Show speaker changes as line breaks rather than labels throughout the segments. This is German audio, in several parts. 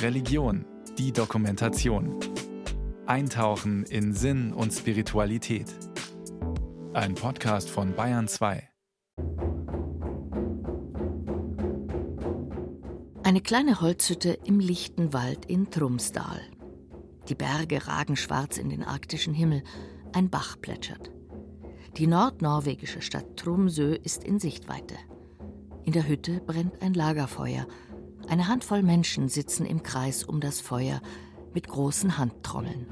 Religion, die Dokumentation. Eintauchen in Sinn und Spiritualität. Ein Podcast von Bayern 2.
Eine kleine Holzhütte im lichten Wald in Trumsdal. Die Berge ragen schwarz in den arktischen Himmel, ein Bach plätschert. Die nordnorwegische Stadt Tromsø ist in Sichtweite. In der Hütte brennt ein Lagerfeuer eine Handvoll Menschen sitzen im Kreis um das Feuer mit großen Handtrommeln.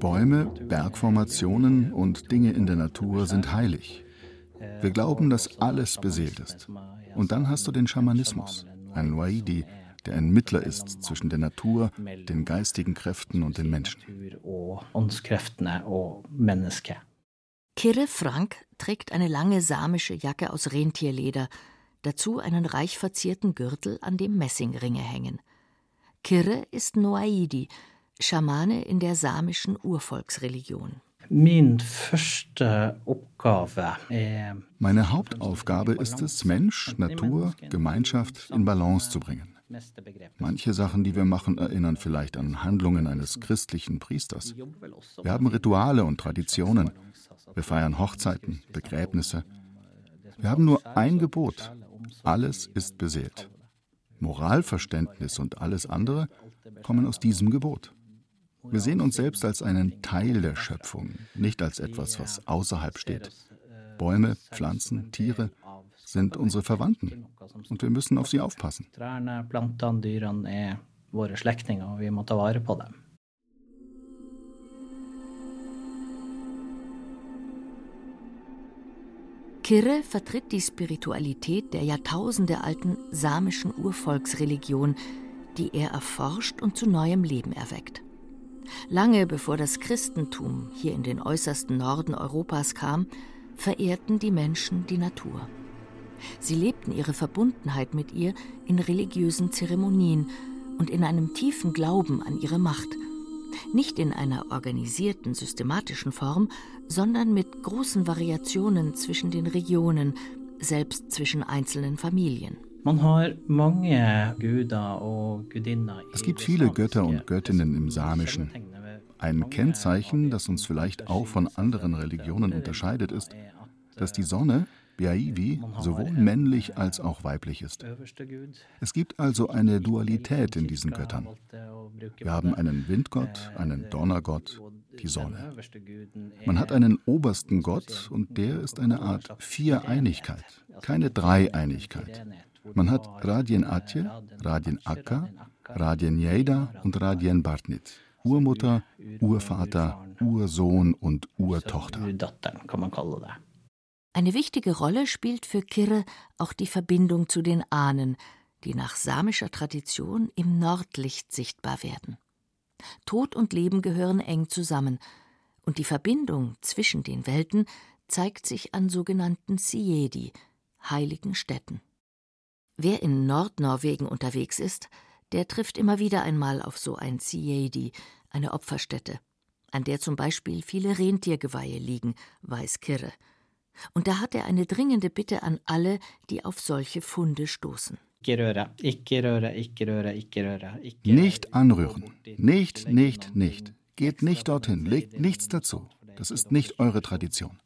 Bäume, Bergformationen und Dinge in der Natur sind heilig. Wir glauben, dass alles beseelt ist. Und dann hast du den Schamanismus, ein Waidi, der ein Mittler ist zwischen der Natur, den geistigen Kräften und den Menschen.
Kirre Frank trägt eine lange samische Jacke aus Rentierleder, dazu einen reich verzierten Gürtel, an dem Messingringe hängen. Kirre ist Noaidi, Schamane in der samischen Urvolksreligion.
Meine Hauptaufgabe ist es, Mensch, Natur, Gemeinschaft in Balance zu bringen. Manche Sachen, die wir machen, erinnern vielleicht an Handlungen eines christlichen Priesters. Wir haben Rituale und Traditionen. Wir feiern Hochzeiten, Begräbnisse. Wir haben nur ein Gebot. Alles ist beseelt. Moralverständnis und alles andere kommen aus diesem Gebot. Wir sehen uns selbst als einen Teil der Schöpfung, nicht als etwas, was außerhalb steht. Bäume, Pflanzen, Tiere sind unsere Verwandten und wir müssen auf sie aufpassen. Trærne, plantene, dyrene er våre slektninger, og vi må ta vare.
Kirre vertritt die Spiritualität der jahrtausendealten samischen Urvolksreligion, die er erforscht und zu neuem Leben erweckt. Lange bevor das Christentum hier in den äußersten Norden Europas kam, verehrten die Menschen die Natur. Sie lebten ihre Verbundenheit mit ihr in religiösen Zeremonien und in einem tiefen Glauben an ihre Macht – nicht in einer organisierten, systematischen Form, sondern mit großen Variationen zwischen den Regionen, selbst zwischen einzelnen Familien.
Es gibt viele Götter und Göttinnen im Samischen. Ein Kennzeichen, das uns vielleicht auch von anderen Religionen unterscheidet, ist, dass die Sonne Biaivi sowohl männlich als auch weiblich ist. Es gibt also eine Dualität in diesen Göttern. Wir haben einen Windgott, einen Donnergott, die Sonne. Man hat einen obersten Gott und der ist eine Art Viereinigkeit, keine Dreieinigkeit. Man hat Radien Atje, Radien Akka, Radien Jeda und Radien Bartnit. Urmutter, Urvater, Ursohn und Urtochter.
Eine wichtige Rolle spielt für Kirre auch die Verbindung zu den Ahnen, die nach samischer Tradition im Nordlicht sichtbar werden. Tod und Leben gehören eng zusammen, und die Verbindung zwischen den Welten zeigt sich an sogenannten Siedi, heiligen Städten. Wer in Nordnorwegen unterwegs ist, der trifft immer wieder einmal auf so ein Siedi, eine Opferstätte, an der zum Beispiel viele Rentiergeweihe liegen, weiß Kirre. Und da hat er eine dringende Bitte an alle, die auf solche Funde stoßen.
Nicht anrühren. Nicht, nicht, nicht. Geht nicht dorthin, legt nichts dazu. Das ist nicht eure Tradition.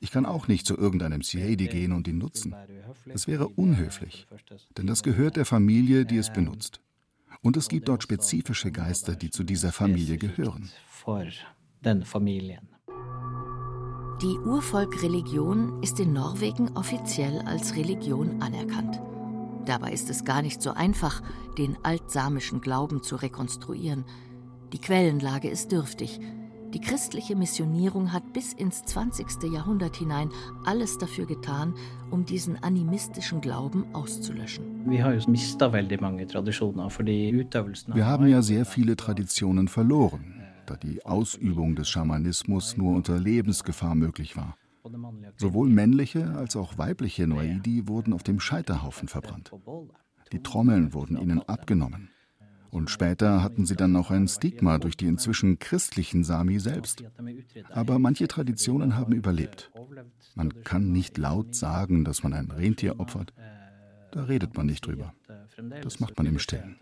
Ich kann auch nicht zu irgendeinem Siedi gehen und ihn nutzen. Das wäre unhöflich, denn das gehört der Familie, die es benutzt. Und es gibt dort spezifische Geister, die zu dieser Familie gehören.
Die Urvolkreligion ist in Norwegen offiziell als Religion anerkannt. Dabei ist es gar nicht so einfach, den altsamischen Glauben zu rekonstruieren. Die Quellenlage ist dürftig. Die christliche Missionierung hat bis ins 20. Jahrhundert hinein alles dafür getan, um diesen animistischen Glauben auszulöschen.
Wir haben ja sehr viele Traditionen verloren da die Ausübung des Schamanismus nur unter Lebensgefahr möglich war. Sowohl männliche als auch weibliche Noaidi wurden auf dem Scheiterhaufen verbrannt. Die Trommeln wurden ihnen abgenommen. Und später hatten sie dann noch ein Stigma durch die inzwischen christlichen Sami selbst. Aber manche Traditionen haben überlebt. Man kann nicht laut sagen, dass man ein Rentier opfert. Da redet man nicht drüber. Das macht man im Stillen.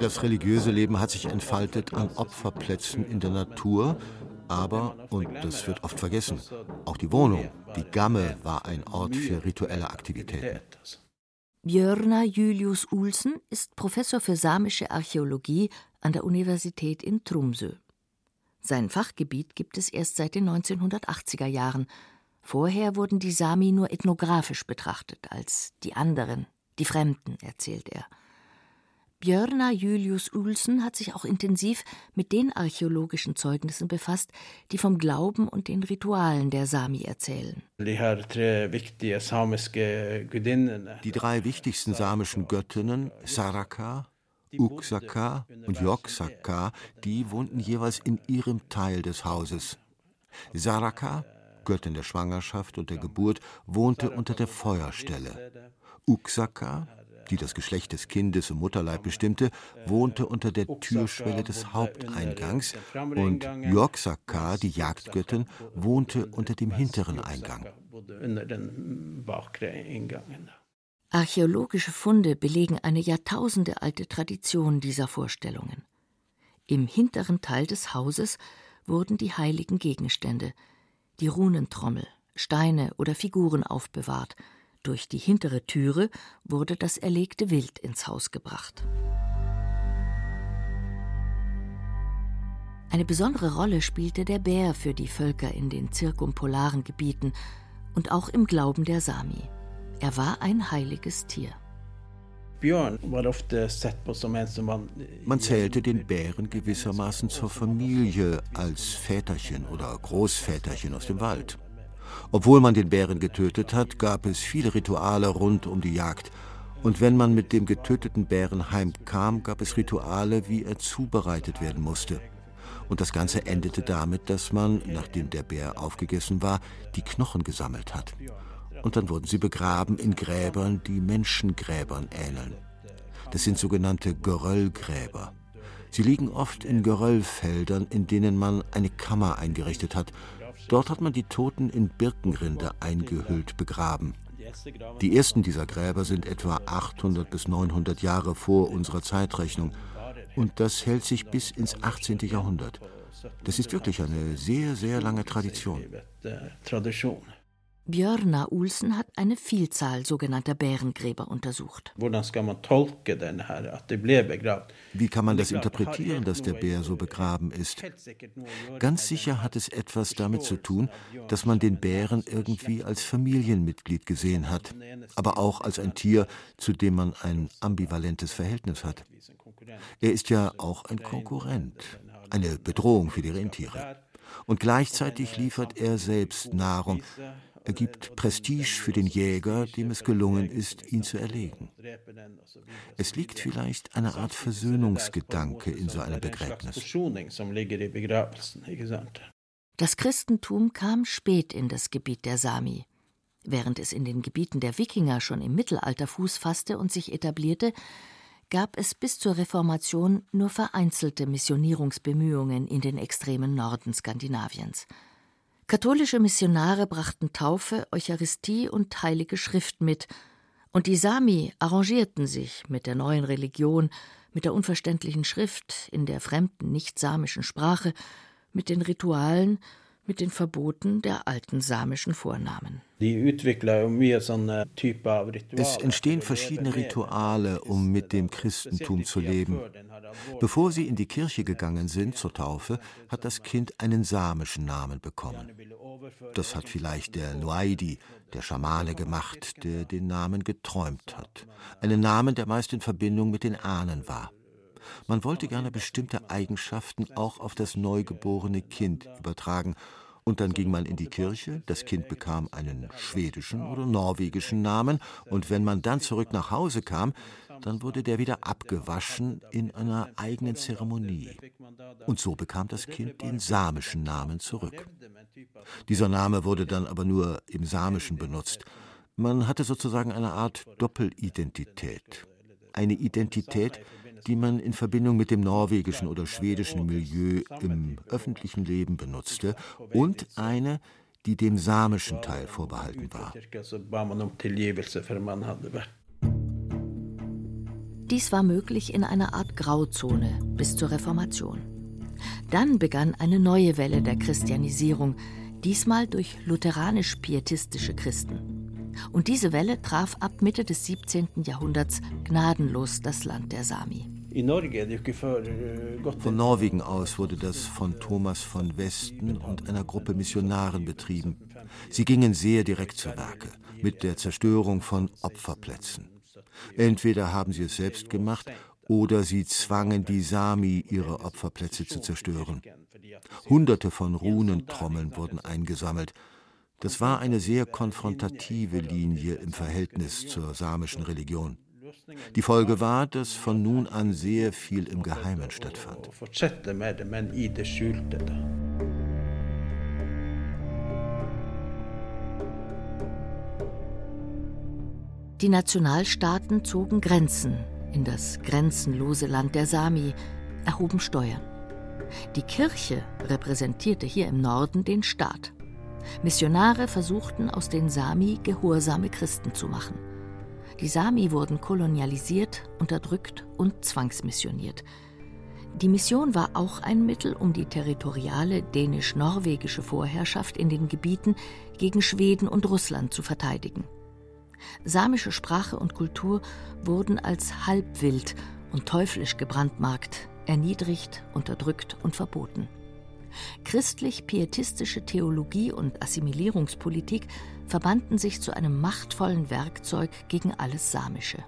Das religiöse Leben hat sich entfaltet an Opferplätzen in der Natur, aber, und das wird oft vergessen, auch die Wohnung, die Gamme, war ein Ort für rituelle Aktivitäten.
Björna Julius Ulsen ist Professor für samische Archäologie an der Universität in Tromsø. Sein Fachgebiet gibt es erst seit den 1980er Jahren. Vorher wurden die Sami nur ethnografisch betrachtet, als die anderen, die Fremden, erzählt er. Björna Julius Ulsen hat sich auch intensiv mit den archäologischen Zeugnissen befasst, die vom Glauben und den Ritualen der Sami erzählen.
Die drei wichtigsten samischen Göttinnen, Saraka, Uksaka und Yoksaka, die wohnten jeweils in ihrem Teil des Hauses. Saraka, Göttin der Schwangerschaft und der Geburt, wohnte unter der Feuerstelle. Uksaka, die das Geschlecht des Kindes im Mutterleib bestimmte, wohnte unter der Türschwelle des Haupteingangs und Yoksaka, die Jagdgöttin, wohnte unter dem hinteren Eingang.
Archäologische Funde belegen eine jahrtausendealte Tradition dieser Vorstellungen. Im hinteren Teil des Hauses wurden die heiligen Gegenstände, die Runentrommel, Steine oder Figuren aufbewahrt, durch die hintere Türe wurde das erlegte Wild ins Haus gebracht. Eine besondere Rolle spielte der Bär für die Völker in den zirkumpolaren Gebieten und auch im Glauben der Sami. Er war ein heiliges Tier.
Man zählte den Bären gewissermaßen zur Familie als Väterchen oder Großväterchen aus dem Wald. Obwohl man den Bären getötet hat, gab es viele Rituale rund um die Jagd. Und wenn man mit dem getöteten Bären heimkam, gab es Rituale, wie er zubereitet werden musste. Und das Ganze endete damit, dass man, nachdem der Bär aufgegessen war, die Knochen gesammelt hat. Und dann wurden sie begraben in Gräbern, die Menschengräbern ähneln. Das sind sogenannte Geröllgräber. Sie liegen oft in Geröllfeldern, in denen man eine Kammer eingerichtet hat, Dort hat man die Toten in Birkenrinde eingehüllt begraben. Die ersten dieser Gräber sind etwa 800 bis 900 Jahre vor unserer Zeitrechnung und das hält sich bis ins 18. Jahrhundert. Das ist wirklich eine sehr, sehr lange Tradition.
Björna Olsen hat eine Vielzahl sogenannter Bärengräber untersucht.
Wie kann man das interpretieren, dass der Bär so begraben ist? Ganz sicher hat es etwas damit zu tun, dass man den Bären irgendwie als Familienmitglied gesehen hat, aber auch als ein Tier, zu dem man ein ambivalentes Verhältnis hat. Er ist ja auch ein Konkurrent, eine Bedrohung für die Rentiere. Und gleichzeitig liefert er selbst Nahrung, er gibt Prestige für den Jäger, dem es gelungen ist, ihn zu erlegen. Es liegt vielleicht eine Art Versöhnungsgedanke in so einem Begräbnis.
Das Christentum kam spät in das Gebiet der Sami. Während es in den Gebieten der Wikinger schon im Mittelalter Fuß fasste und sich etablierte, gab es bis zur Reformation nur vereinzelte Missionierungsbemühungen in den extremen Norden Skandinaviens. Katholische Missionare brachten Taufe, Eucharistie und Heilige Schrift mit, und die Sami arrangierten sich mit der neuen Religion, mit der unverständlichen Schrift in der fremden, nicht-samischen Sprache, mit den Ritualen mit den Verboten der alten samischen Vornamen.
Es entstehen verschiedene Rituale, um mit dem Christentum zu leben. Bevor sie in die Kirche gegangen sind zur Taufe, hat das Kind einen samischen Namen bekommen. Das hat vielleicht der Luaidi, der Schamane, gemacht, der den Namen geträumt hat. Einen Namen, der meist in Verbindung mit den Ahnen war. Man wollte gerne bestimmte Eigenschaften auch auf das neugeborene Kind übertragen, Und dann ging man in die Kirche, das Kind bekam einen schwedischen oder norwegischen Namen, und wenn man dann zurück nach Hause kam, dann wurde der wieder abgewaschen in einer eigenen Zeremonie. Und so bekam das Kind den samischen Namen zurück. Dieser Name wurde dann aber nur im Samischen benutzt. Man hatte sozusagen eine Art Doppelidentität. Eine Identität, die man in Verbindung mit dem norwegischen oder schwedischen Milieu im öffentlichen Leben benutzte, und eine, die dem samischen Teil vorbehalten war.
Dies war möglich in einer Art Grauzone bis zur Reformation. Dann begann eine neue Welle der Christianisierung, diesmal durch lutheranisch-pietistische Christen. Und diese Welle traf ab Mitte des 17. Jahrhunderts gnadenlos das Land der Sami.
Von Norwegen aus wurde das von Thomas von Westen und einer Gruppe Missionaren betrieben. Sie gingen sehr direkt zu Werke, mit der Zerstörung von Opferplätzen. Entweder haben sie es selbst gemacht oder sie zwangen die Sami, ihre Opferplätze zu zerstören. Hunderte von Runentrommeln wurden eingesammelt. Das war eine sehr konfrontative Linie im Verhältnis zur samischen Religion. Die Folge war, dass von nun an sehr viel im Geheimen stattfand.
Die Nationalstaaten zogen Grenzen in das grenzenlose Land der Sami, erhoben Steuern. Die Kirche repräsentierte hier im Norden den Staat. Missionare versuchten aus den Sami gehorsame Christen zu machen. Die Sami wurden kolonialisiert, unterdrückt und zwangsmissioniert. Die Mission war auch ein Mittel, um die territoriale dänisch-norwegische Vorherrschaft in den Gebieten gegen Schweden und Russland zu verteidigen. Samische Sprache und Kultur wurden als halbwild und teuflisch gebrandmarkt, erniedrigt, unterdrückt und verboten. Christlich-pietistische Theologie und Assimilierungspolitik verbanden sich zu einem machtvollen Werkzeug gegen alles Samische.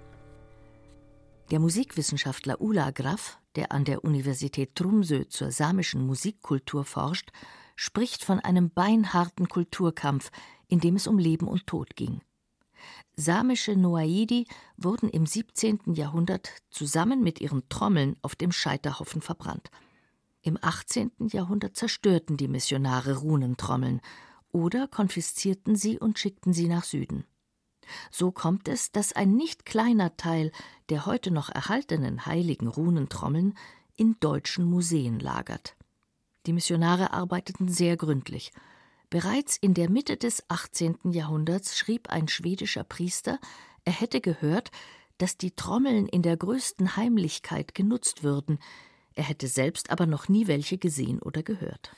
Der Musikwissenschaftler Ula Graf, der an der Universität Tromsø zur samischen Musikkultur forscht, spricht von einem beinharten Kulturkampf, in dem es um Leben und Tod ging. Samische Noaidi wurden im 17. Jahrhundert zusammen mit ihren Trommeln auf dem Scheiterhaufen verbrannt. Im 18. Jahrhundert zerstörten die Missionare Runentrommeln oder konfiszierten sie und schickten sie nach Süden. So kommt es, dass ein nicht kleiner Teil der heute noch erhaltenen heiligen Runentrommeln in deutschen Museen lagert. Die Missionare arbeiteten sehr gründlich. Bereits in der Mitte des 18. Jahrhunderts schrieb ein schwedischer Priester, er hätte gehört, dass die Trommeln in der größten Heimlichkeit genutzt würden, er hätte selbst aber noch nie welche gesehen oder gehört.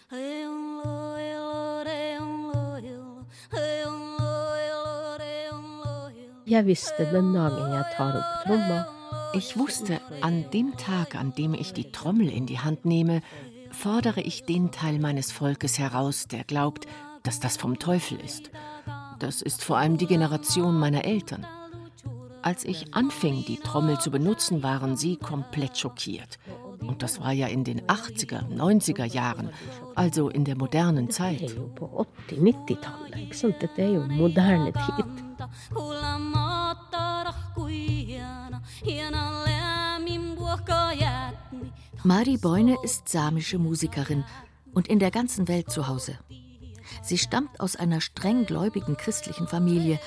Ich wusste, an dem Tag, an dem ich die Trommel in die Hand nehme, fordere ich den Teil meines Volkes heraus, der glaubt, dass das vom Teufel ist. Das ist vor allem die Generation meiner Eltern. Als ich anfing, die Trommel zu benutzen, waren sie komplett schockiert. Und das war ja in den 80er, 90er Jahren, also in der modernen Zeit.
Mari Beune ist samische Musikerin und in der ganzen Welt zu Hause. Sie stammt aus einer streng gläubigen christlichen Familie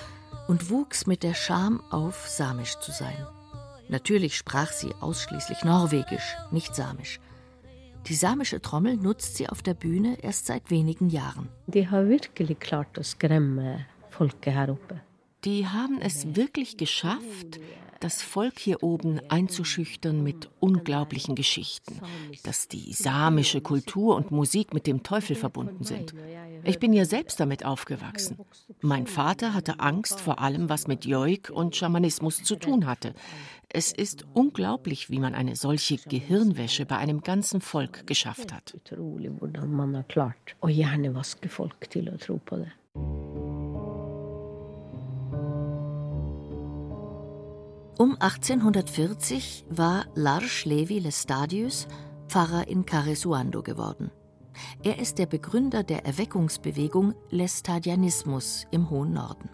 und wuchs mit der Scham auf, samisch zu sein. Natürlich sprach sie ausschließlich Norwegisch, nicht Samisch. Die samische Trommel nutzt sie auf der Bühne erst seit wenigen Jahren.
Die haben wirklich klart skremme folket her oppe. Die haben es wirklich geschafft, das Volk hier oben einzuschüchtern mit unglaublichen Geschichten, dass die samische Kultur und Musik mit dem Teufel verbunden sind. Ich bin ja selbst damit aufgewachsen. Mein Vater hatte Angst vor allem, was mit Joik und Schamanismus zu tun hatte. Es ist unglaublich, wie man eine solche Gehirnwäsche bei einem ganzen Volk geschafft hat.
Um 1840 war Lars Levi Lestadius Pfarrer in Caresuando geworden. Er ist der Begründer der Erweckungsbewegung Lestadianismus im hohen Norden.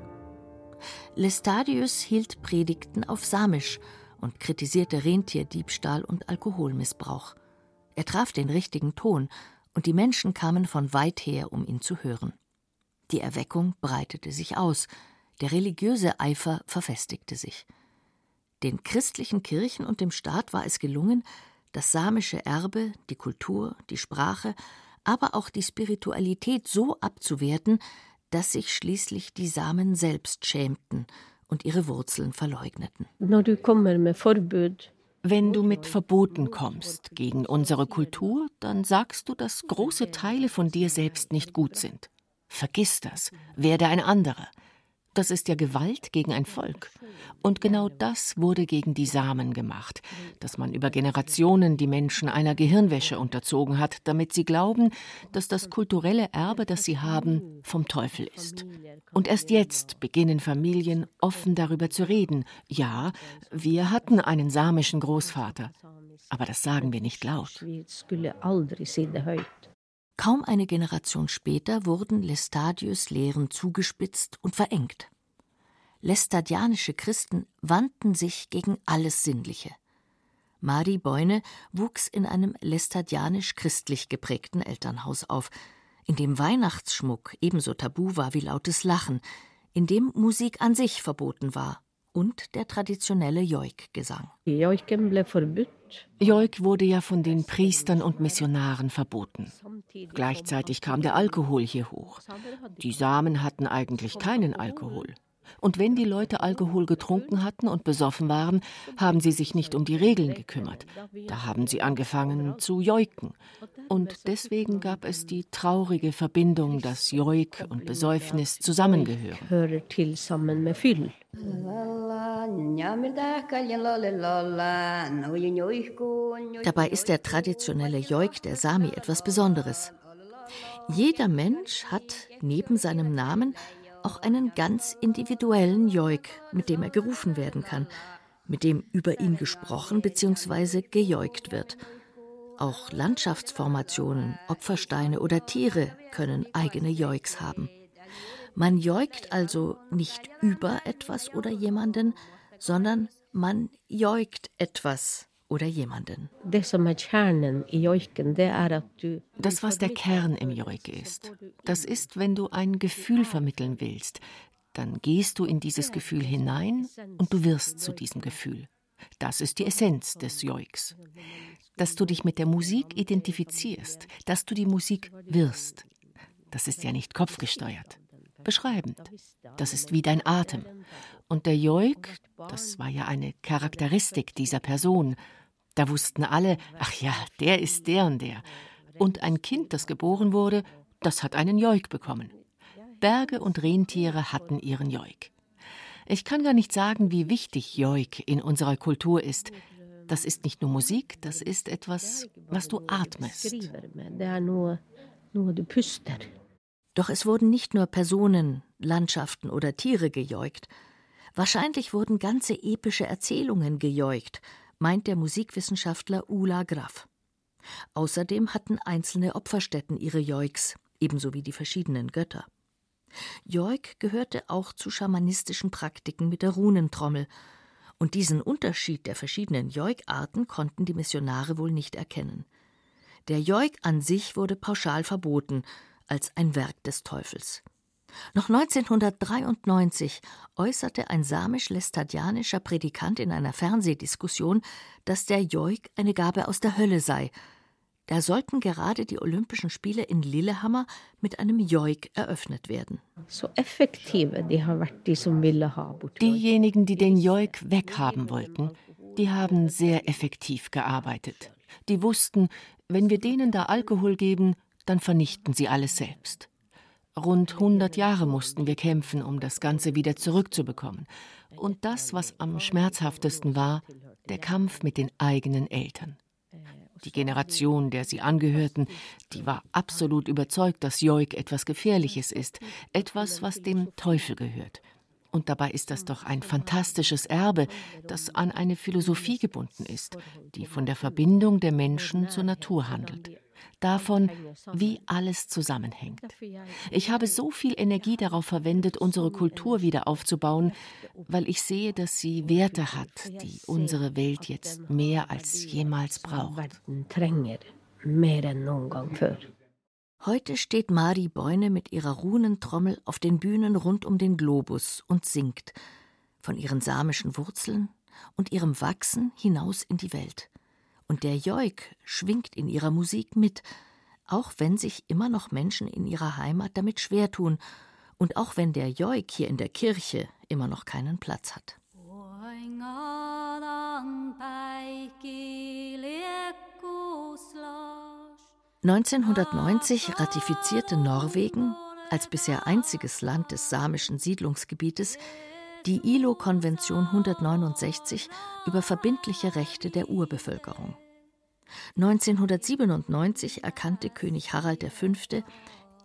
Lestadius hielt Predigten auf Samisch und kritisierte Rentierdiebstahl und Alkoholmissbrauch. Er traf den richtigen Ton, und die Menschen kamen von weit her, um ihn zu hören. Die Erweckung breitete sich aus, der religiöse Eifer verfestigte sich. Den christlichen Kirchen und dem Staat war es gelungen, das samische Erbe, die Kultur, die Sprache, aber auch die Spiritualität so abzuwerten, dass sich schließlich die Samen selbst schämten und ihre Wurzeln verleugneten.
Wenn du mit Verboten kommst gegen unsere Kultur, dann sagst du, dass große Teile von dir selbst nicht gut sind. Vergiss das, werde ein anderer. Das ist ja Gewalt gegen ein Volk. Und genau das wurde gegen die Samen gemacht, dass man über Generationen die Menschen einer Gehirnwäsche unterzogen hat, damit sie glauben, dass das kulturelle Erbe, das sie haben, vom Teufel ist. Und erst jetzt beginnen Familien offen darüber zu reden. Ja, wir hatten einen samischen Großvater, aber das sagen wir nicht laut.
Kaum eine Generation später wurden Lestadius Lehren zugespitzt und verengt. Lestadianische Christen wandten sich gegen alles Sinnliche. Mari Beune wuchs in einem lestadianisch-christlich geprägten Elternhaus auf, in dem Weihnachtsschmuck ebenso tabu war wie lautes Lachen, in dem Musik an sich verboten war und der traditionelle Joik-Gesang.
Joik wurde ja von den Priestern und Missionaren verboten. Gleichzeitig kam der Alkohol hier hoch. Die Samen hatten eigentlich keinen Alkohol. Und wenn die Leute Alkohol getrunken hatten und besoffen waren, haben sie sich nicht um die Regeln gekümmert. Da haben sie angefangen zu joiken. Und deswegen gab es die traurige Verbindung, dass Joik und Besäufnis zusammengehören.
Dabei ist der traditionelle Joik der Sami etwas Besonderes. Jeder Mensch hat neben seinem Namen auch einen ganz individuellen Joik, mit dem er gerufen werden kann, mit dem über ihn gesprochen bzw. gejoikt wird. Auch Landschaftsformationen, Opfersteine oder Tiere können eigene Joiks haben. Man joikt also nicht über etwas oder jemanden, sondern man joikt etwas oder jemanden.
Das, was der Kern im Joik ist, das ist, wenn du ein Gefühl vermitteln willst, dann gehst du in dieses Gefühl hinein und du wirst zu diesem Gefühl. Das ist die Essenz des Joiks. Dass du dich mit der Musik identifizierst, dass du die Musik wirst. Das ist ja nicht kopfgesteuert. Beschreibend. Das ist wie dein Atem. Und der Joik, das war ja eine Charakteristik dieser Person, da wussten alle, ach ja, der ist der und der. Und ein Kind, das geboren wurde, das hat einen Joik bekommen. Berge und Rentiere hatten ihren Joik. Ich kann gar nicht sagen, wie wichtig Joik in unserer Kultur ist. Das ist nicht nur Musik, das ist etwas, was du atmest.
Doch es wurden nicht nur Personen, Landschaften oder Tiere gejoikt. Wahrscheinlich wurden ganze epische Erzählungen gejoikt, meint der Musikwissenschaftler Ula Graf. Außerdem hatten einzelne Opferstätten ihre Joiks, ebenso wie die verschiedenen Götter. Joik gehörte auch zu schamanistischen Praktiken mit der Runentrommel, und diesen Unterschied der verschiedenen Joik-Arten konnten die Missionare wohl nicht erkennen. Der Joik an sich wurde pauschal verboten, als ein Werk des Teufels. Noch 1993 äußerte ein samisch-lestadianischer Predikant in einer Fernsehdiskussion, dass der Joik eine Gabe aus der Hölle sei. Da sollten gerade die Olympischen Spiele in Lillehammer mit einem Joik eröffnet werden.
So effektiv, die Diejenigen, die den Joik weghaben wollten, die haben sehr effektiv gearbeitet. Die wussten, wenn wir denen da Alkohol geben, dann vernichten sie alles selbst. Rund 100 Jahre mussten wir kämpfen, um das Ganze wieder zurückzubekommen. Und das, was am schmerzhaftesten war, der Kampf mit den eigenen Eltern. Die Generation, der sie angehörten, die war absolut überzeugt, dass Joik etwas Gefährliches ist, etwas, was dem Teufel gehört. Und dabei ist das doch ein fantastisches Erbe, das an eine Philosophie gebunden ist, die von der Verbindung der Menschen zur Natur handelt davon, wie alles zusammenhängt. Ich habe so viel Energie darauf verwendet, unsere Kultur wieder aufzubauen, weil ich sehe, dass sie Werte hat, die unsere Welt jetzt mehr als jemals braucht.
Heute steht Mari Beune mit ihrer Runentrommel auf den Bühnen rund um den Globus und singt. Von ihren samischen Wurzeln und ihrem Wachsen hinaus in die Welt. Und der Joik schwingt in ihrer Musik mit, auch wenn sich immer noch Menschen in ihrer Heimat damit schwer tun und auch wenn der Joik hier in der Kirche immer noch keinen Platz hat. 1990 ratifizierte Norwegen als bisher einziges Land des samischen Siedlungsgebietes die ILO-Konvention 169 über verbindliche Rechte der Urbevölkerung. 1997 erkannte König Harald V.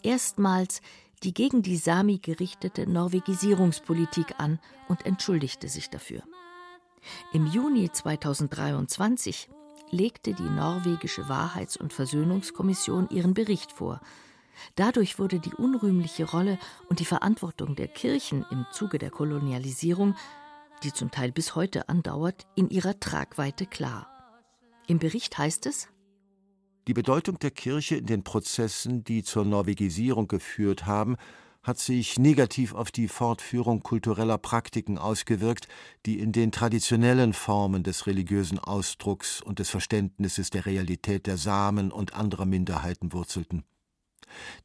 erstmals die gegen die Sami gerichtete Norwegisierungspolitik an und entschuldigte sich dafür. Im Juni 2023 legte die norwegische Wahrheits- und Versöhnungskommission ihren Bericht vor. Dadurch wurde die unrühmliche Rolle und die Verantwortung der Kirchen im Zuge der Kolonialisierung, die zum Teil bis heute andauert, in ihrer Tragweite klar. Im Bericht heißt es,
die Bedeutung der Kirche in den Prozessen, die zur Norwegisierung geführt haben, hat sich negativ auf die Fortführung kultureller Praktiken ausgewirkt, die in den traditionellen Formen des religiösen Ausdrucks und des Verständnisses der Realität der Samen und anderer Minderheiten wurzelten.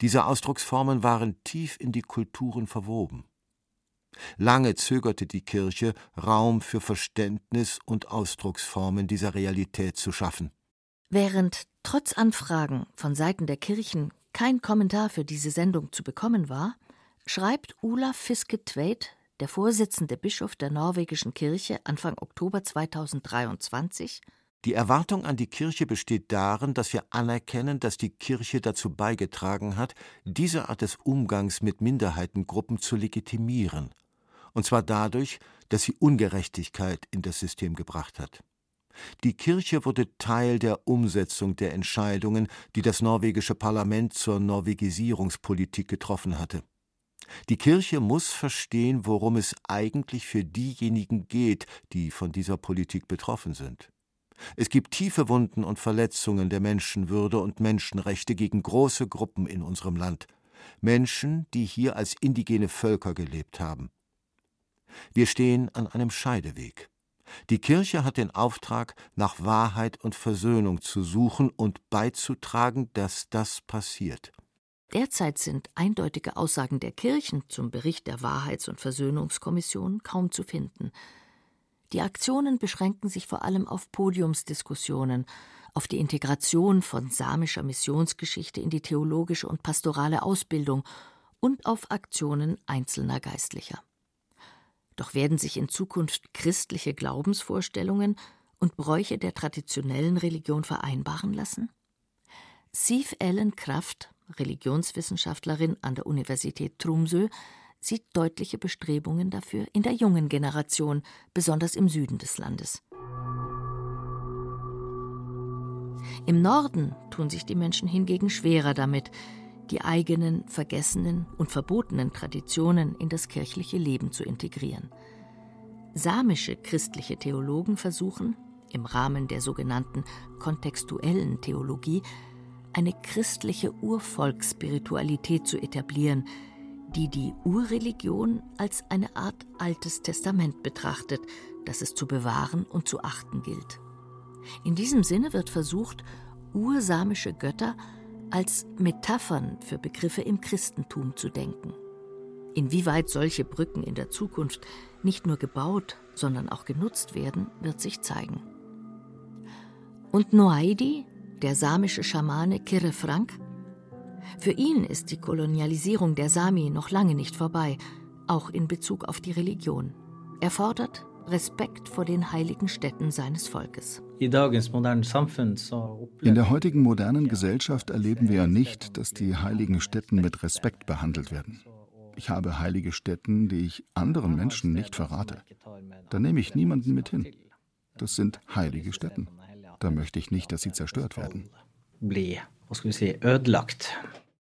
Diese Ausdrucksformen waren tief in die Kulturen verwoben. Lange zögerte die Kirche, Raum für Verständnis und Ausdrucksformen dieser Realität zu schaffen.
Während trotz Anfragen von Seiten der Kirchen kein Kommentar für diese Sendung zu bekommen war, schreibt Olaf Fiske Tveit, der Vorsitzende Bischof der norwegischen Kirche, Anfang Oktober 2023,
die Erwartung an die Kirche besteht darin, dass wir anerkennen, dass die Kirche dazu beigetragen hat, diese Art des Umgangs mit Minderheitengruppen zu legitimieren, und zwar dadurch, dass sie Ungerechtigkeit in das System gebracht hat. Die Kirche wurde Teil der Umsetzung der Entscheidungen, die das norwegische Parlament zur Norwegisierungspolitik getroffen hatte. Die Kirche muss verstehen, worum es eigentlich für diejenigen geht, die von dieser Politik betroffen sind. Es gibt tiefe Wunden und Verletzungen der Menschenwürde und Menschenrechte gegen große Gruppen in unserem Land. Menschen, die hier als indigene Völker gelebt haben. Wir stehen an einem Scheideweg. Die Kirche hat den Auftrag, nach Wahrheit und Versöhnung zu suchen und beizutragen, dass das passiert.
Derzeit sind eindeutige Aussagen der Kirchen zum Bericht der Wahrheits- und Versöhnungskommission kaum zu finden. Die Aktionen beschränken sich vor allem auf Podiumsdiskussionen, auf die Integration von samischer Missionsgeschichte in die theologische und pastorale Ausbildung und auf Aktionen einzelner Geistlicher. Doch werden sich in Zukunft christliche Glaubensvorstellungen und Bräuche der traditionellen Religion vereinbaren lassen? Siv Ellen Kraft Religionswissenschaftlerin an der Universität Tromsø, sieht deutliche Bestrebungen dafür in der jungen Generation, besonders im Süden des Landes. Im Norden tun sich die Menschen hingegen schwerer damit, die eigenen vergessenen und verbotenen Traditionen in das kirchliche Leben zu integrieren. Samische christliche Theologen versuchen, im Rahmen der sogenannten kontextuellen Theologie, eine christliche Urvolksspiritualität zu etablieren, die die Urreligion als eine Art altes Testament betrachtet, das es zu bewahren und zu achten gilt. In diesem Sinne wird versucht, ursamische Götter als Metaphern für Begriffe im Christentum zu denken. Inwieweit solche Brücken in der Zukunft nicht nur gebaut, sondern auch genutzt werden, wird sich zeigen. Und Noaidi, der samische Schamane Kirre Frank? Für ihn ist die Kolonialisierung der Sami noch lange nicht vorbei, auch in Bezug auf die Religion. Er fordert Respekt vor den heiligen Städten seines Volkes.
In der heutigen modernen Gesellschaft erleben wir ja nicht, dass die heiligen Städten mit Respekt behandelt werden. Ich habe heilige Städten, die ich anderen Menschen nicht verrate. Da nehme ich niemanden mit hin. Das sind heilige Städten. Da möchte ich nicht, dass sie zerstört werden.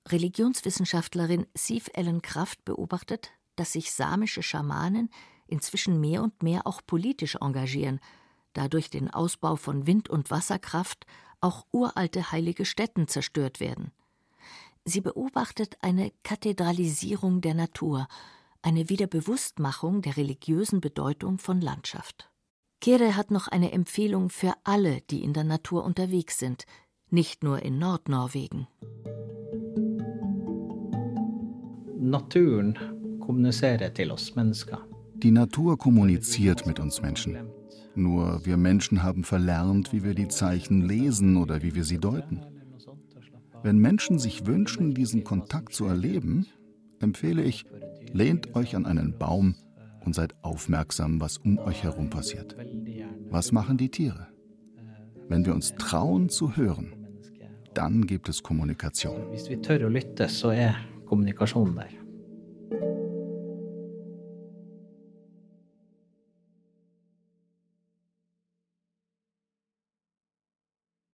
Religionswissenschaftlerin Siv Ellen Kraft beobachtet, dass sich samische Schamanen inzwischen mehr und mehr auch politisch engagieren, da durch den Ausbau von Wind- und Wasserkraft auch uralte heilige Stätten zerstört werden. Sie beobachtet eine Kathedralisierung der Natur, eine Wiederbewusstmachung der religiösen Bedeutung von Landschaft. Kere hat noch eine Empfehlung für alle, die in der Natur unterwegs sind, nicht nur in Nordnorwegen.
Die Natur kommuniziert mit uns Menschen. Nur wir Menschen haben verlernt, wie wir die Zeichen lesen oder wie wir sie deuten. Wenn Menschen sich wünschen, diesen Kontakt zu erleben, empfehle ich, lehnt euch an einen Baum und seid aufmerksam, was um euch herum passiert. Was machen die Tiere? Wenn wir uns trauen zu hören, dann gibt es Kommunikation. Tør å lytte, så er kommunikasjon der.